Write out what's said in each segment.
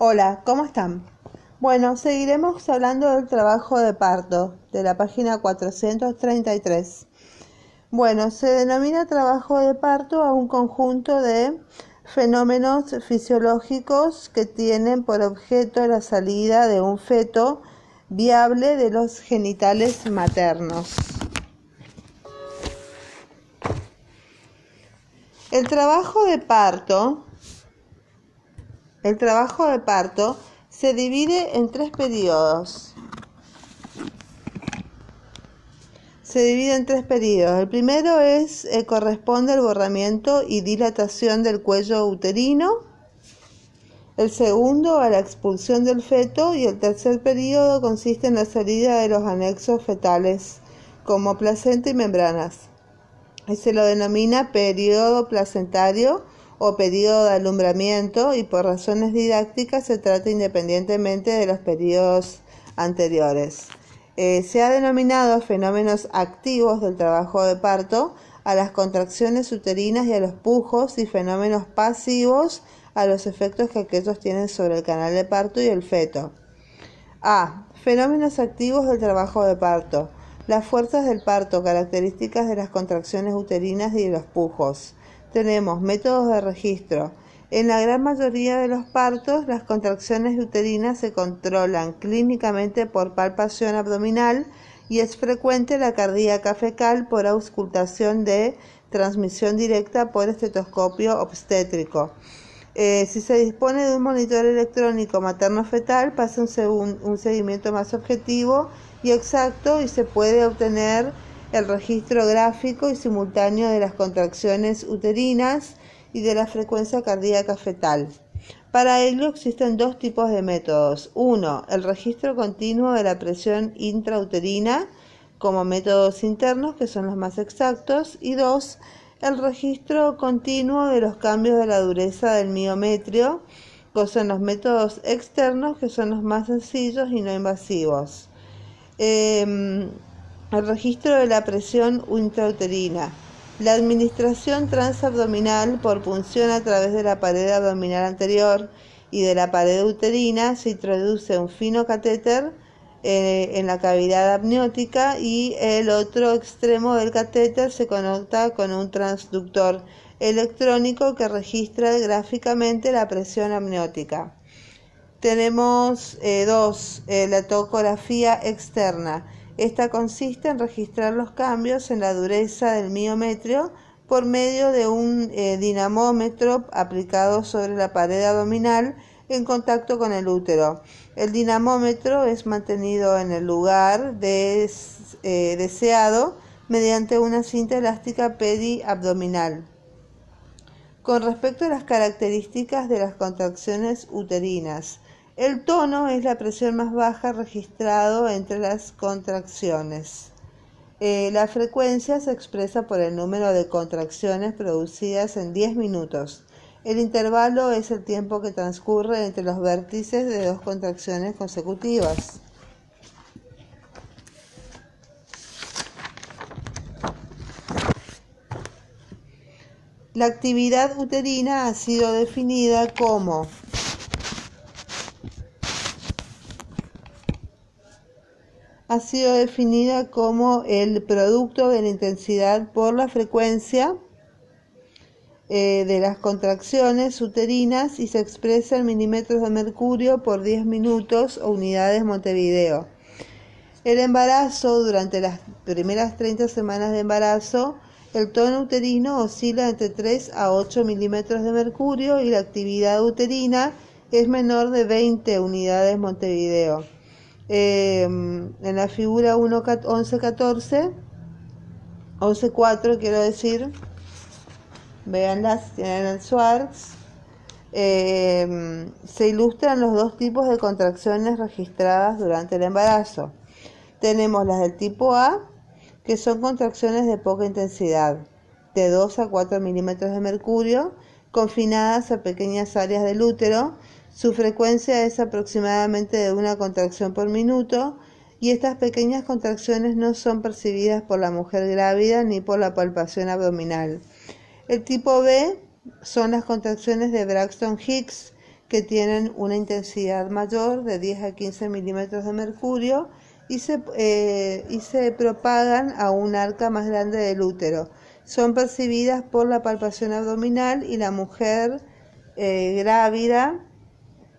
Hola, ¿cómo están? Bueno, seguiremos hablando del trabajo de parto, de la página 433. Bueno, se denomina trabajo de parto a un conjunto de fenómenos fisiológicos que tienen por objeto la salida de un feto viable de los genitales maternos. El trabajo de parto el trabajo de parto se divide en tres periodos. Se divide en tres periodos. El primero es eh, corresponde al borramiento y dilatación del cuello uterino. El segundo a la expulsión del feto y el tercer periodo consiste en la salida de los anexos fetales como placenta y membranas. Se lo denomina periodo placentario o periodo de alumbramiento y por razones didácticas se trata independientemente de los periodos anteriores. Eh, se ha denominado fenómenos activos del trabajo de parto a las contracciones uterinas y a los pujos y fenómenos pasivos a los efectos que aquellos tienen sobre el canal de parto y el feto. A. Fenómenos activos del trabajo de parto. Las fuerzas del parto, características de las contracciones uterinas y de los pujos tenemos métodos de registro. En la gran mayoría de los partos, las contracciones uterinas se controlan clínicamente por palpación abdominal y es frecuente la cardíaca fecal por auscultación de transmisión directa por estetoscopio obstétrico. Eh, si se dispone de un monitor electrónico materno-fetal, pasa un, un seguimiento más objetivo y exacto y se puede obtener el registro gráfico y simultáneo de las contracciones uterinas y de la frecuencia cardíaca fetal. Para ello existen dos tipos de métodos. Uno, el registro continuo de la presión intrauterina como métodos internos, que son los más exactos. Y dos, el registro continuo de los cambios de la dureza del miometrio, que son los métodos externos, que son los más sencillos y no invasivos. Em, el registro de la presión intrauterina. La administración transabdominal por punción a través de la pared abdominal anterior y de la pared uterina se introduce un fino catéter eh, en la cavidad amniótica y el otro extremo del catéter se conecta con un transductor electrónico que registra gráficamente la presión amniótica. Tenemos eh, dos, eh, la tocografía externa esta consiste en registrar los cambios en la dureza del miometrio por medio de un eh, dinamómetro aplicado sobre la pared abdominal en contacto con el útero. El dinamómetro es mantenido en el lugar eh, deseado mediante una cinta elástica pediabdominal. Con respecto a las características de las contracciones uterinas, el tono es la presión más baja registrado entre las contracciones. Eh, la frecuencia se expresa por el número de contracciones producidas en 10 minutos. El intervalo es el tiempo que transcurre entre los vértices de dos contracciones consecutivas. La actividad uterina ha sido definida como ha sido definida como el producto de la intensidad por la frecuencia eh, de las contracciones uterinas y se expresa en milímetros de mercurio por 10 minutos o unidades Montevideo. El embarazo, durante las primeras 30 semanas de embarazo, el tono uterino oscila entre 3 a 8 milímetros de mercurio y la actividad uterina es menor de 20 unidades Montevideo. Em, en la figura 11.14, 11.4 quiero decir, veanlas, tienen el Schwartz, em, se ilustran los dos tipos de contracciones registradas durante el embarazo. Tenemos las del tipo A, que son contracciones de poca intensidad, de 2 a 4 milímetros de mercurio, confinadas a pequeñas áreas del útero, su frecuencia es aproximadamente de una contracción por minuto y estas pequeñas contracciones no son percibidas por la mujer grávida ni por la palpación abdominal. El tipo B son las contracciones de Braxton Hicks que tienen una intensidad mayor de 10 a 15 milímetros de mercurio y se, eh, y se propagan a un arca más grande del útero. Son percibidas por la palpación abdominal y la mujer eh, grávida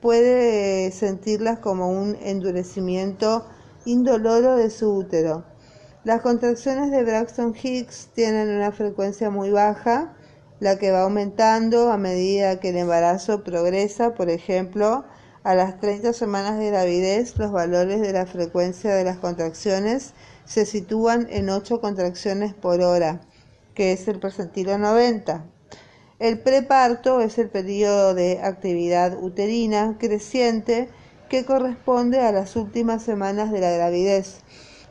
puede sentirlas como un endurecimiento indoloro de su útero. Las contracciones de Braxton Hicks tienen una frecuencia muy baja, la que va aumentando a medida que el embarazo progresa, por ejemplo, a las 30 semanas de gravidez los valores de la frecuencia de las contracciones se sitúan en 8 contracciones por hora, que es el percentilo 90. El preparto es el periodo de actividad uterina creciente que corresponde a las últimas semanas de la gravidez.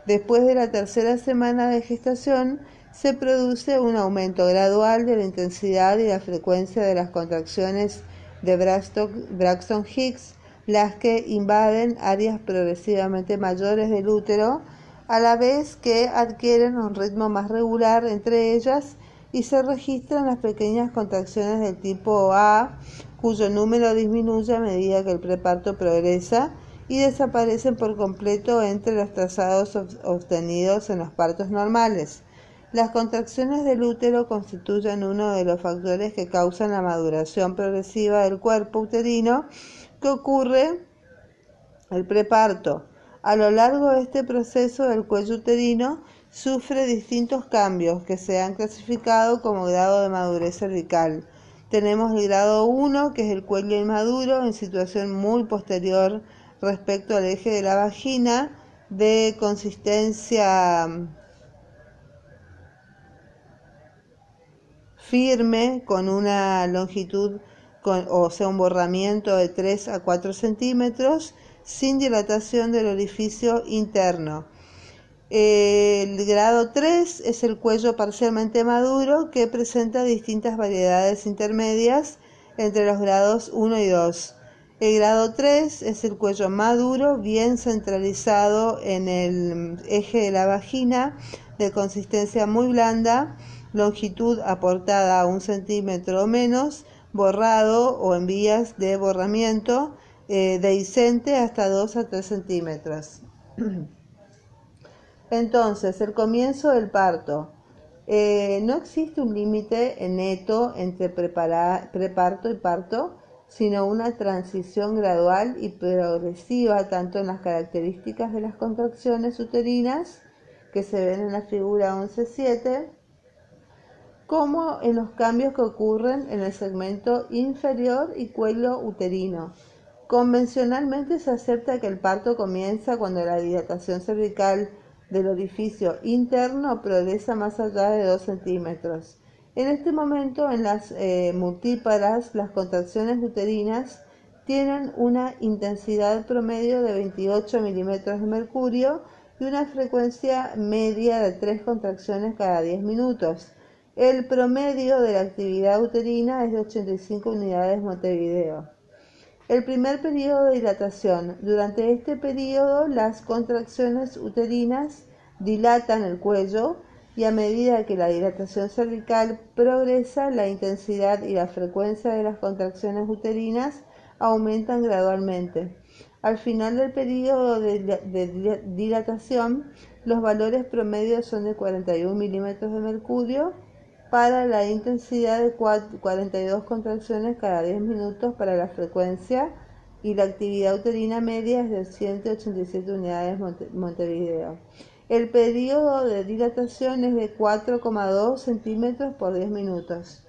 Después de la tercera semana de gestación, se produce un aumento gradual de la intensidad y la frecuencia de las contracciones de Braxton Hicks, las que invaden áreas progresivamente mayores del útero, a la vez que adquieren un ritmo más regular entre ellas y se registran las pequeñas contracciones del tipo A, cuyo número disminuye a medida que el preparto progresa y desaparecen por completo entre los trazados obtenidos en los partos normales. Las contracciones del útero constituyen uno de los factores que causan la maduración progresiva del cuerpo uterino que ocurre el preparto. A lo largo de este proceso, el cuello uterino sufre distintos cambios que se han clasificado como grado de madurez cervical. Tenemos el grado 1, que es el cuello inmaduro, en situación muy posterior respecto al eje de la vagina, de consistencia firme, con una longitud, o sea, un borramiento de 3 a 4 centímetros, sin dilatación del orificio interno. El grado 3 es el cuello parcialmente maduro que presenta distintas variedades intermedias entre los grados 1 y 2. El grado 3 es el cuello maduro, bien centralizado en el eje de la vagina, de consistencia muy blanda, longitud aportada a un centímetro o menos, borrado o en vías de borramiento, eh, dehiscente hasta 2 a 3 centímetros. Entonces, el comienzo del parto. Eh, no existe un límite neto entre preparto y parto, sino una transición gradual y progresiva tanto en las características de las contracciones uterinas, que se ven en la figura 11.7, como en los cambios que ocurren en el segmento inferior y cuello uterino. Convencionalmente se acepta que el parto comienza cuando la dilatación cervical del orificio interno progresa más allá de 2 centímetros. En este momento, en las eh, multíparas, las contracciones uterinas tienen una intensidad promedio de 28 milímetros de mercurio y una frecuencia media de 3 contracciones cada 10 minutos. El promedio de la actividad uterina es de 85 unidades Montevideo. El primer periodo de dilatación. Durante este periodo las contracciones uterinas dilatan el cuello y a medida que la dilatación cervical progresa, la intensidad y la frecuencia de las contracciones uterinas aumentan gradualmente. Al final del periodo de, dilatación, los valores promedios son de 41 milímetros de mercurio para la intensidad de 42 contracciones cada 10 minutos para la frecuencia y la actividad uterina media es de 187 unidades Montevideo. El periodo de dilatación es de 4,2 centímetros por 10 minutos.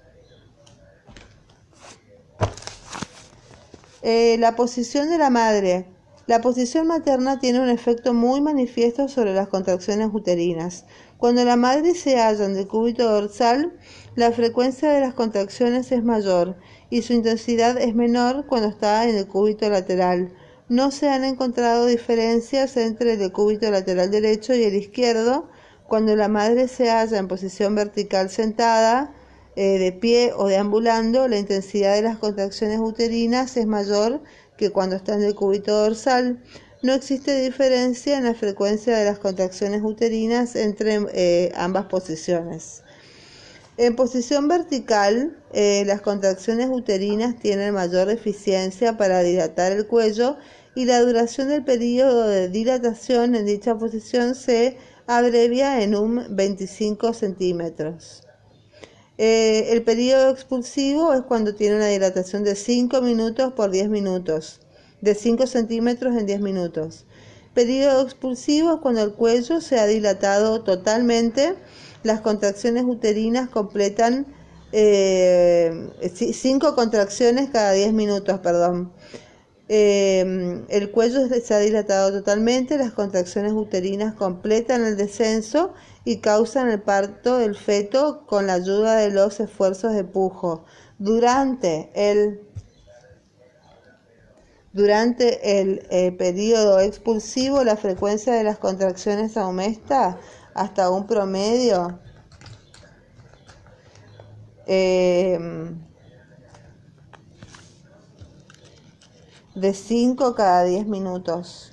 Eh, la posición de la madre. La posición materna tiene un efecto muy manifiesto sobre las contracciones uterinas. Cuando la madre se halla en el cúbito dorsal, la frecuencia de las contracciones es mayor y su intensidad es menor cuando está en el cúbito lateral. No se han encontrado diferencias entre el cúbito lateral derecho y el izquierdo cuando la madre se halla en posición vertical sentada, eh, de pie o deambulando, la intensidad de las contracciones uterinas es mayor que cuando está en el cúbito dorsal. No existe diferencia en la frecuencia de las contracciones uterinas entre eh, ambas posiciones. En posición vertical, eh, las contracciones uterinas tienen mayor eficiencia para dilatar el cuello y la duración del periodo de dilatación en dicha posición se abrevia en un 25 centímetros. Eh, el periodo expulsivo es cuando tiene una dilatación de 5 minutos por 10 minutos, de 5 centímetros en 10 minutos. Periodo expulsivo cuando el cuello se ha dilatado totalmente las contracciones uterinas completan eh, cinco contracciones cada 10 minutos, perdón. Eh, el cuello se ha dilatado totalmente, las contracciones uterinas completan el descenso y causan el parto del feto con la ayuda de los esfuerzos de pujo. Durante el, durante el eh, periodo expulsivo, la frecuencia de las contracciones aumenta hasta un promedio em, de 5 cada 10 minutos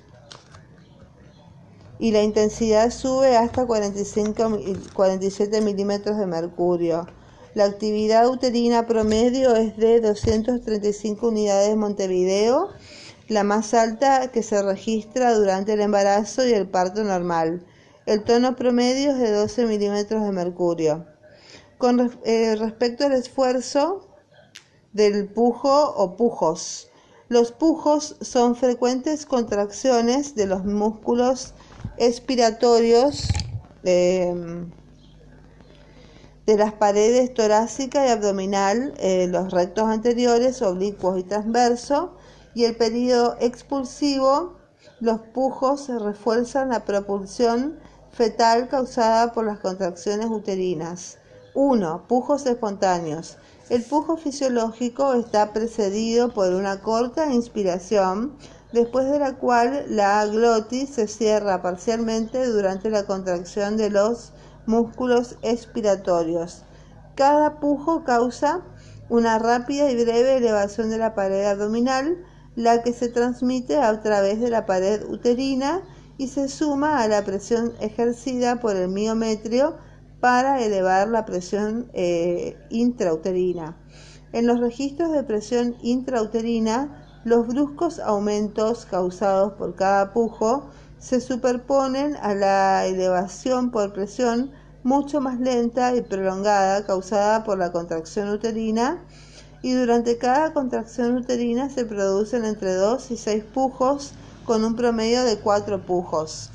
y la intensidad sube hasta 45, 47 milímetros de mercurio. La actividad uterina promedio es de 235 unidades de Montevideo, la más alta que se registra durante el embarazo y el parto normal. El tono promedio es de 12 milímetros de mercurio. Con eh, respecto al esfuerzo del pujo o pujos, los pujos son frecuentes contracciones de los músculos expiratorios em, de las paredes torácica y abdominal, eh, los rectos anteriores, oblicuos y transverso, y el periodo expulsivo, los pujos refuerzan la propulsión fetal causada por las contracciones uterinas. 1. Pujos espontáneos. El pujo fisiológico está precedido por una corta inspiración, después de la cual la glotis se cierra parcialmente durante la contracción de los músculos expiratorios. Cada pujo causa una rápida y breve elevación de la pared abdominal, la que se transmite a través de la pared uterina y se suma a la presión ejercida por el miometrio para elevar la presión eh, intrauterina. En los registros de presión intrauterina, los bruscos aumentos causados por cada pujo se superponen a la elevación por presión mucho más lenta y prolongada causada por la contracción uterina y durante cada contracción uterina se producen entre 2 y 6 pujos con un promedio de cuatro pujos.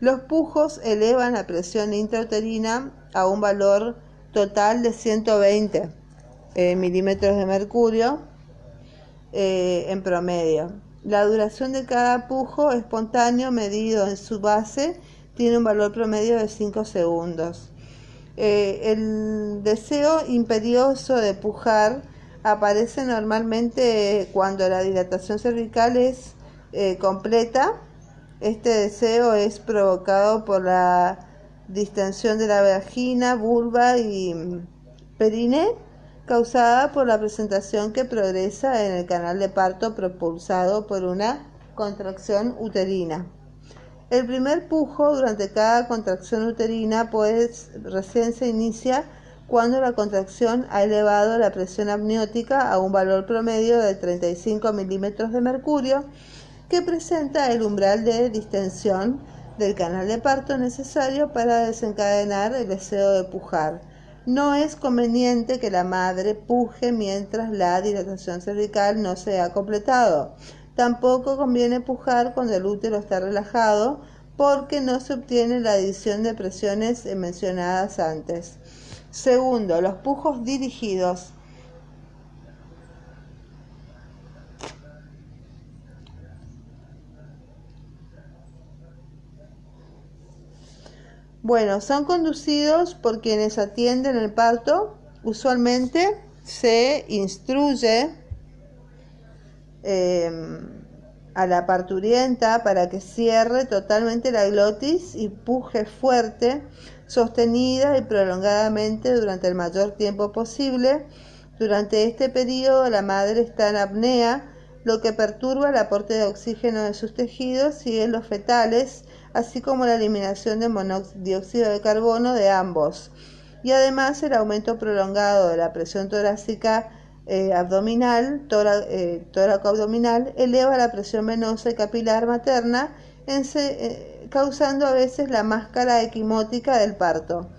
Los pujos elevan la presión intrauterina a un valor total de 120 eh, milímetros de mercurio eh, en promedio. La duración de cada pujo espontáneo medido en su base tiene un valor promedio de 5 segundos. Eh, el deseo imperioso de pujar aparece normalmente cuando la dilatación cervical es eh, completa. Este deseo es provocado por la distensión de la vagina, vulva y perine causada por la presentación que progresa en el canal de parto propulsado por una contracción uterina. El primer pujo durante cada contracción uterina pues recién se inicia cuando la contracción ha elevado la presión amniótica a un valor promedio de 35 milímetros de mercurio que presenta el umbral de distensión del canal de parto necesario para desencadenar el deseo de pujar. No es conveniente que la madre puje mientras la dilatación cervical no se ha completado. Tampoco conviene pujar cuando el útero está relajado porque no se obtiene la adición de presiones mencionadas antes. Segundo, los pujos dirigidos. Bueno, son conducidos por quienes atienden el parto. Usualmente se instruye Em, a la parturienta para que cierre totalmente la glotis y puje fuerte, sostenida y prolongadamente durante el mayor tiempo posible, Durante este periodo la madre está en apnea, lo que perturba el aporte de oxígeno de sus tejidos y en los fetales, así como la eliminación de monóxido de carbono de ambos. Y además el aumento prolongado de la presión torácica eh, abdominal, eh, tóraco-abdominal, eleva la presión venosa y capilar materna, eh, causando a veces la máscara equimótica del parto.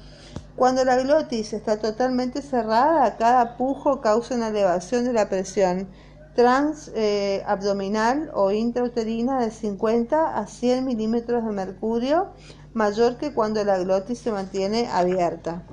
Cuando la glotis está totalmente cerrada, cada pujo causa una elevación de la presión transabdominal o intrauterina de 50 a 100 milímetros de mercurio, mayor que cuando la glotis se mantiene abierta.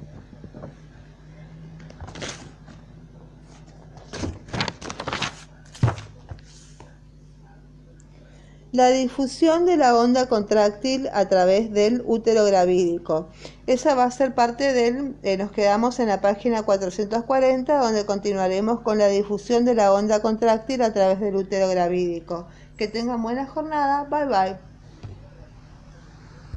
La difusión de la onda contráctil a través del útero gravídico. Esa va a ser parte del, eh, nos quedamos en la página 440, donde continuaremos con la difusión de la onda contráctil a través del útero gravídico. Que tengan buena jornada. Bye bye.